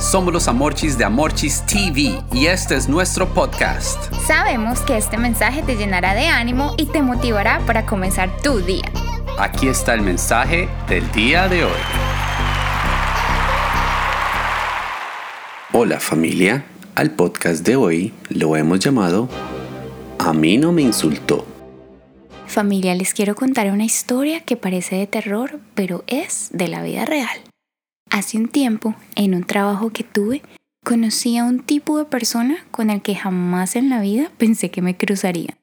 Somos los Amorchis de Amorchis TV y este es nuestro podcast. Sabemos que este mensaje te llenará de ánimo y te motivará para comenzar tu día. Aquí está el mensaje del día de hoy. Hola familia, al podcast de hoy lo hemos llamado A mí no me insultó. Familia, les quiero contar una historia que parece de terror, pero es de la vida real. Hace un tiempo, en un trabajo que tuve, conocí a un tipo de persona con el que jamás en la vida pensé que me cruzaría.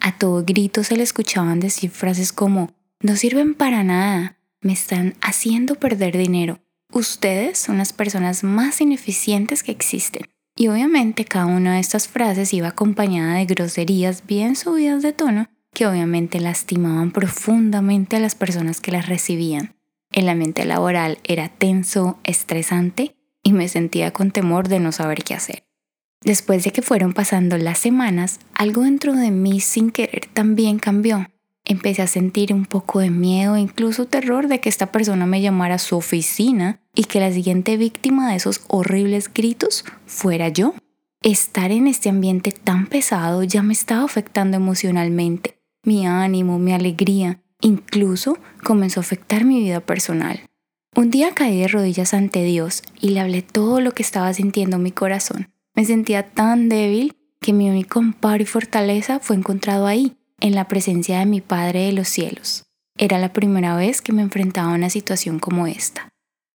A todo grito se le escuchaban decir frases como, no sirven para nada, me están haciendo perder dinero, ustedes son las personas más ineficientes que existen. Y obviamente cada una de estas frases iba acompañada de groserías bien subidas de tono que obviamente lastimaban profundamente a las personas que las recibían. El ambiente laboral era tenso, estresante y me sentía con temor de no saber qué hacer. Después de que fueron pasando las semanas, algo dentro de mí sin querer también cambió. Empecé a sentir un poco de miedo incluso terror de que esta persona me llamara a su oficina y que la siguiente víctima de esos horribles gritos fuera yo. Estar en este ambiente tan pesado ya me estaba afectando emocionalmente, mi ánimo, mi alegría, Incluso comenzó a afectar mi vida personal. Un día caí de rodillas ante Dios y le hablé todo lo que estaba sintiendo mi corazón. Me sentía tan débil que mi único amparo y fortaleza fue encontrado ahí, en la presencia de mi Padre de los cielos. Era la primera vez que me enfrentaba a una situación como esta.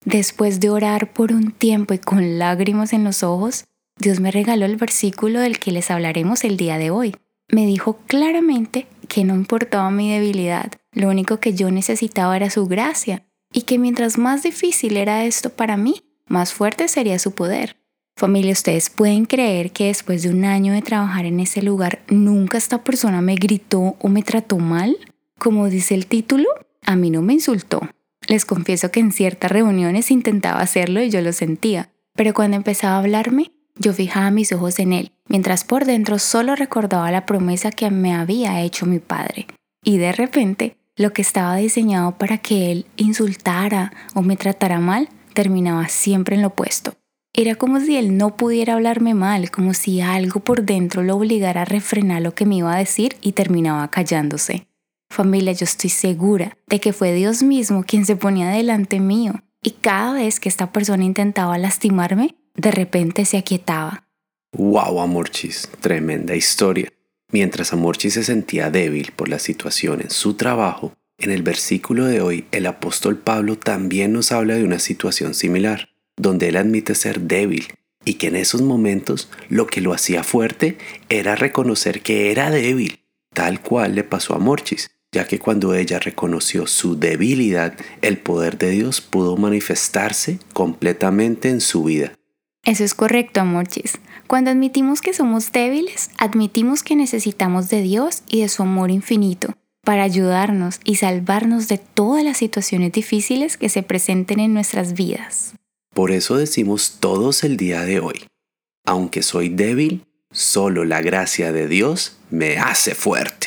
Después de orar por un tiempo y con lágrimas en los ojos, Dios me regaló el versículo del que les hablaremos el día de hoy. Me dijo claramente que no importaba mi debilidad, lo único que yo necesitaba era su gracia, y que mientras más difícil era esto para mí, más fuerte sería su poder. Familia, ustedes pueden creer que después de un año de trabajar en ese lugar, nunca esta persona me gritó o me trató mal. Como dice el título, a mí no me insultó. Les confieso que en ciertas reuniones intentaba hacerlo y yo lo sentía, pero cuando empezaba a hablarme, yo fijaba mis ojos en él, mientras por dentro solo recordaba la promesa que me había hecho mi padre. Y de repente lo que estaba diseñado para que él insultara o me tratara mal terminaba siempre en lo opuesto. Era como si él no pudiera hablarme mal, como si algo por dentro lo obligara a refrenar lo que me iba a decir y terminaba callándose. Familia, yo estoy segura de que fue Dios mismo quien se ponía delante mío y cada vez que esta persona intentaba lastimarme, de repente se aquietaba. ¡Wow, Amorchis! Tremenda historia. Mientras Amorchi se sentía débil por la situación en su trabajo, en el versículo de hoy el apóstol Pablo también nos habla de una situación similar, donde él admite ser débil y que en esos momentos lo que lo hacía fuerte era reconocer que era débil, tal cual le pasó a Morchis, ya que cuando ella reconoció su debilidad, el poder de Dios pudo manifestarse completamente en su vida. Eso es correcto, Amorchis. Cuando admitimos que somos débiles, admitimos que necesitamos de Dios y de su amor infinito para ayudarnos y salvarnos de todas las situaciones difíciles que se presenten en nuestras vidas. Por eso decimos todos el día de hoy, aunque soy débil, solo la gracia de Dios me hace fuerte.